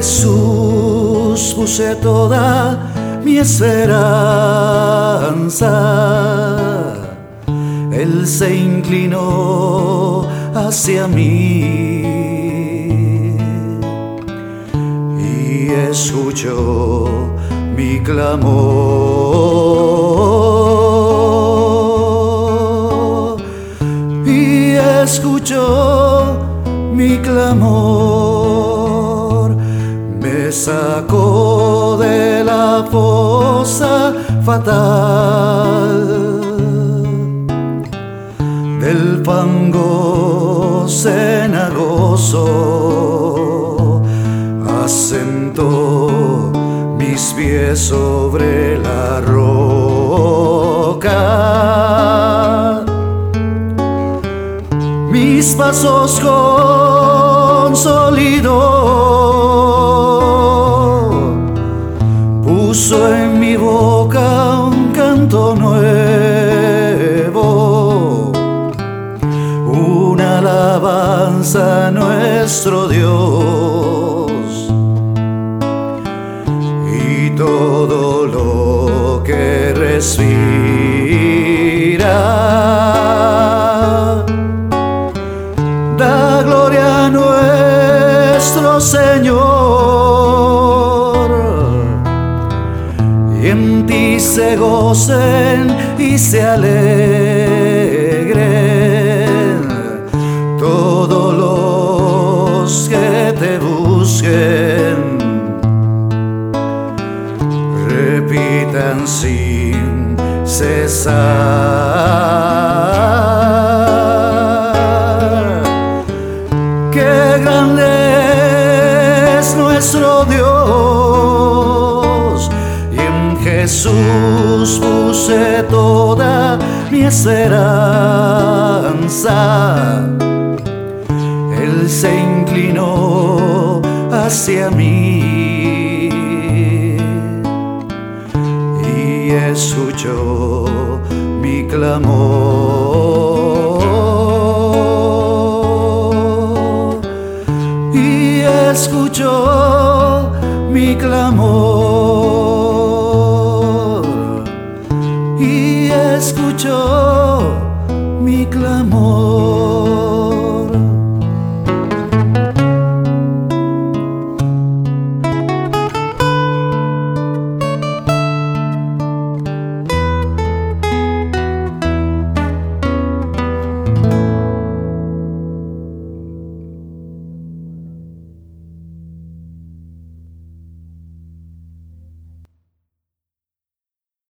Jesús puse toda mi esperanza. Él se inclinó hacia mí y escuchó mi clamor. Y escuchó mi clamor. Sacó de la fosa fatal. Del fango cenagoso asentó mis pies sobre la roca. Mis pasos consolidó a nuestro Dios. Y todo lo que respira da gloria a nuestro Señor. Y en ti se gocen y se alegren repitan sin cesar. Qué grande es nuestro Dios. Y en Jesús puse toda mi esperanza. Él se inclinó hacia mí escuchó mi clamor. Y escuchó mi clamor. Y escuchó mi clamor